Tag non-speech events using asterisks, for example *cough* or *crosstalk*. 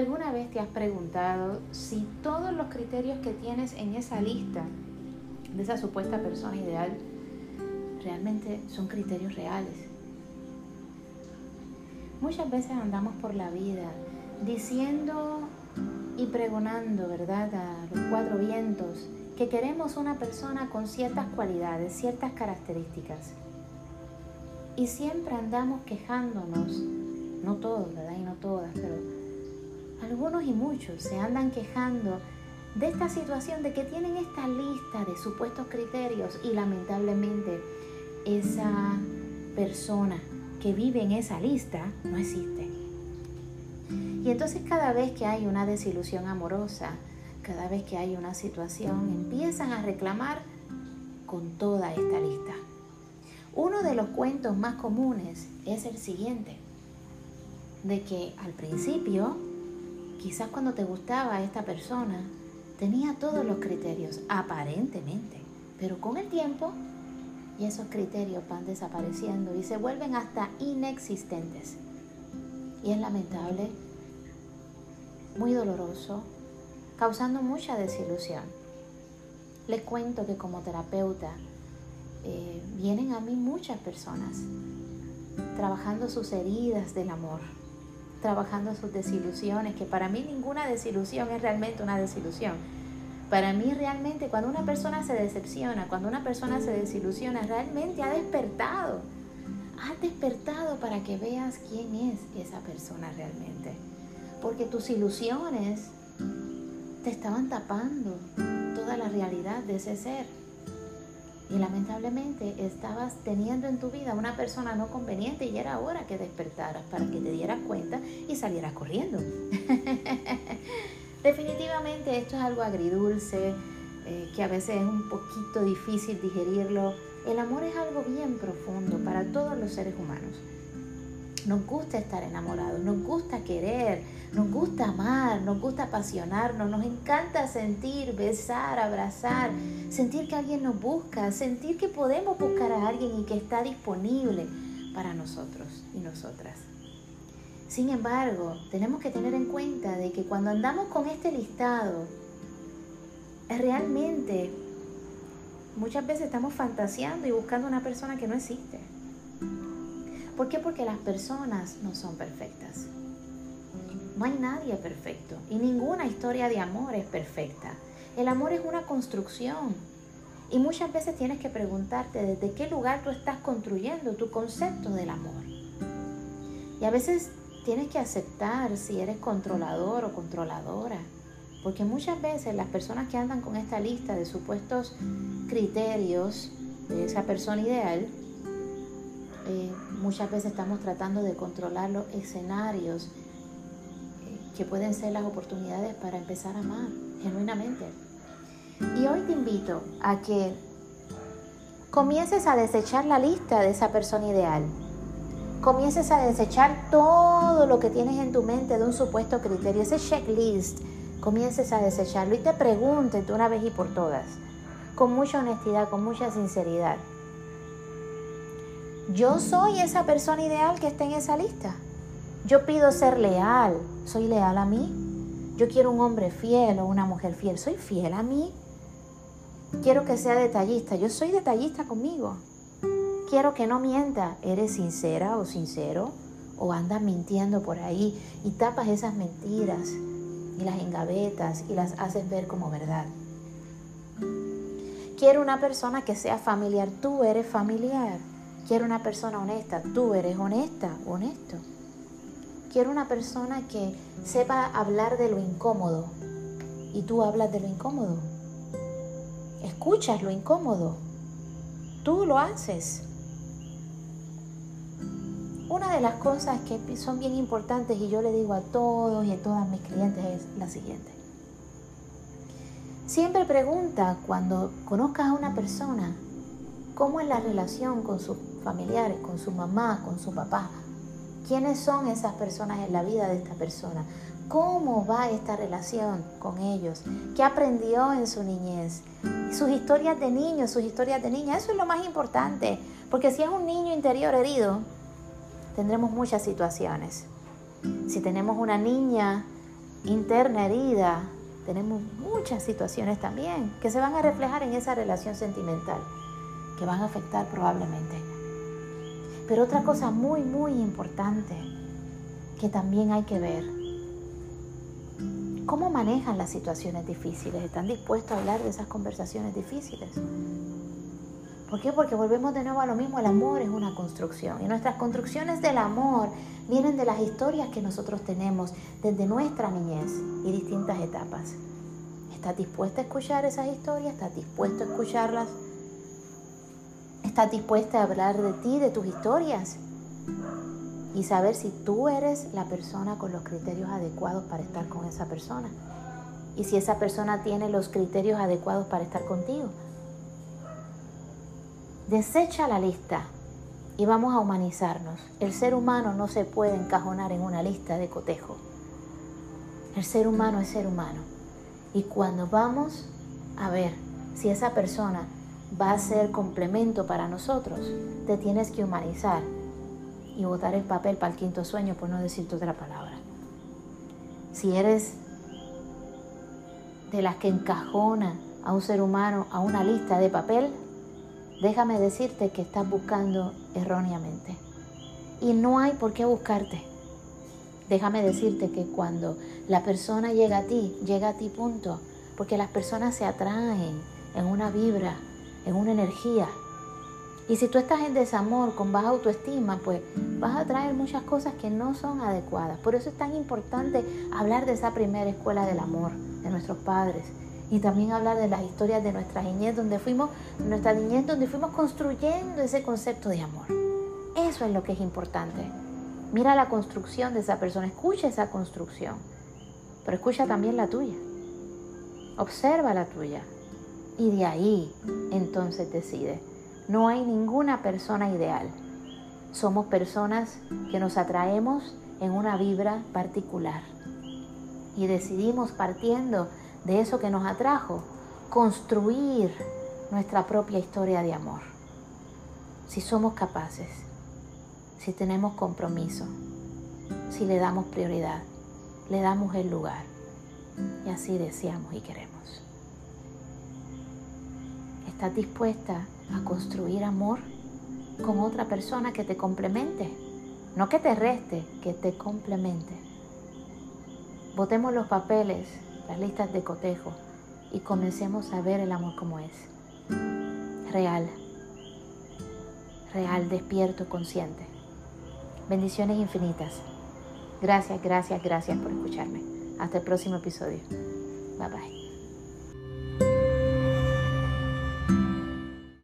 ¿Alguna vez te has preguntado si todos los criterios que tienes en esa lista de esa supuesta persona ideal realmente son criterios reales? Muchas veces andamos por la vida diciendo y pregonando, ¿verdad?, a los cuatro vientos, que queremos una persona con ciertas cualidades, ciertas características. Y siempre andamos quejándonos, no todos, ¿verdad? Y no todas, pero algunos y muchos se andan quejando de esta situación, de que tienen esta lista de supuestos criterios y lamentablemente esa persona que vive en esa lista no existe. Y entonces cada vez que hay una desilusión amorosa, cada vez que hay una situación, empiezan a reclamar con toda esta lista. Uno de los cuentos más comunes es el siguiente, de que al principio, quizás cuando te gustaba esta persona, tenía todos los criterios, aparentemente, pero con el tiempo y esos criterios van desapareciendo y se vuelven hasta inexistentes. Y es lamentable muy doloroso, causando mucha desilusión. Les cuento que como terapeuta eh, vienen a mí muchas personas trabajando sus heridas del amor, trabajando sus desilusiones, que para mí ninguna desilusión es realmente una desilusión. Para mí realmente cuando una persona se decepciona, cuando una persona se desilusiona, realmente ha despertado. Ha despertado para que veas quién es esa persona realmente porque tus ilusiones te estaban tapando toda la realidad de ese ser. Y lamentablemente estabas teniendo en tu vida una persona no conveniente y era hora que despertaras para que te dieras cuenta y salieras corriendo. *laughs* Definitivamente esto es algo agridulce, eh, que a veces es un poquito difícil digerirlo. El amor es algo bien profundo para todos los seres humanos. Nos gusta estar enamorados, nos gusta querer, nos gusta amar, nos gusta apasionarnos, nos encanta sentir, besar, abrazar, sentir que alguien nos busca, sentir que podemos buscar a alguien y que está disponible para nosotros y nosotras. Sin embargo, tenemos que tener en cuenta de que cuando andamos con este listado, realmente muchas veces estamos fantaseando y buscando una persona que no existe. ¿Por qué? Porque las personas no son perfectas. No hay nadie perfecto y ninguna historia de amor es perfecta. El amor es una construcción y muchas veces tienes que preguntarte desde qué lugar tú estás construyendo tu concepto del amor. Y a veces tienes que aceptar si eres controlador o controladora. Porque muchas veces las personas que andan con esta lista de supuestos criterios de esa persona ideal eh, muchas veces estamos tratando de controlar los escenarios eh, que pueden ser las oportunidades para empezar a amar genuinamente. Y hoy te invito a que comiences a desechar la lista de esa persona ideal. Comiences a desechar todo lo que tienes en tu mente de un supuesto criterio, ese checklist. Comiences a desecharlo y te preguntes de una vez y por todas, con mucha honestidad, con mucha sinceridad. Yo soy esa persona ideal que está en esa lista. Yo pido ser leal. ¿Soy leal a mí? Yo quiero un hombre fiel o una mujer fiel. ¿Soy fiel a mí? Quiero que sea detallista. Yo soy detallista conmigo. Quiero que no mienta. ¿Eres sincera o sincero? ¿O andas mintiendo por ahí y tapas esas mentiras y las engavetas y las haces ver como verdad? Quiero una persona que sea familiar. Tú eres familiar. Quiero una persona honesta. Tú eres honesta, honesto. Quiero una persona que sepa hablar de lo incómodo. Y tú hablas de lo incómodo. Escuchas lo incómodo. Tú lo haces. Una de las cosas que son bien importantes y yo le digo a todos y a todas mis clientes es la siguiente. Siempre pregunta cuando conozcas a una persona cómo es la relación con sus familiares, con su mamá, con su papá. ¿Quiénes son esas personas en la vida de esta persona? ¿Cómo va esta relación con ellos? ¿Qué aprendió en su niñez? Sus historias de niño, sus historias de niña, eso es lo más importante, porque si es un niño interior herido, tendremos muchas situaciones. Si tenemos una niña interna herida, tenemos muchas situaciones también que se van a reflejar en esa relación sentimental, que van a afectar probablemente. Pero otra cosa muy, muy importante que también hay que ver, ¿cómo manejan las situaciones difíciles? ¿Están dispuestos a hablar de esas conversaciones difíciles? ¿Por qué? Porque volvemos de nuevo a lo mismo, el amor es una construcción y nuestras construcciones del amor vienen de las historias que nosotros tenemos desde nuestra niñez y distintas etapas. ¿Estás dispuesta a escuchar esas historias? ¿Estás dispuesto a escucharlas? ¿Estás dispuesta a hablar de ti, de tus historias? Y saber si tú eres la persona con los criterios adecuados para estar con esa persona. Y si esa persona tiene los criterios adecuados para estar contigo. Desecha la lista y vamos a humanizarnos. El ser humano no se puede encajonar en una lista de cotejo. El ser humano es ser humano. Y cuando vamos a ver si esa persona va a ser complemento para nosotros, te tienes que humanizar y botar el papel para el quinto sueño, por no decirte otra palabra. Si eres de las que encajona a un ser humano a una lista de papel, déjame decirte que estás buscando erróneamente. Y no hay por qué buscarte. Déjame decirte que cuando la persona llega a ti, llega a ti punto, porque las personas se atraen en una vibra, en una energía. Y si tú estás en desamor, con baja autoestima, pues vas a traer muchas cosas que no son adecuadas. Por eso es tan importante hablar de esa primera escuela del amor, de nuestros padres, y también hablar de las historias de nuestra niñez, donde fuimos, nuestra niñez, donde fuimos construyendo ese concepto de amor. Eso es lo que es importante. Mira la construcción de esa persona, escucha esa construcción, pero escucha también la tuya. Observa la tuya y de ahí entonces decide. No hay ninguna persona ideal. Somos personas que nos atraemos en una vibra particular y decidimos partiendo de eso que nos atrajo, construir nuestra propia historia de amor. Si somos capaces, si tenemos compromiso, si le damos prioridad, le damos el lugar y así deseamos y queremos. ¿Estás dispuesta a construir amor con otra persona que te complemente? No que te reste, que te complemente. Botemos los papeles las listas de cotejo y comencemos a ver el amor como es. Real, real, despierto, consciente. Bendiciones infinitas. Gracias, gracias, gracias por escucharme. Hasta el próximo episodio. Bye bye.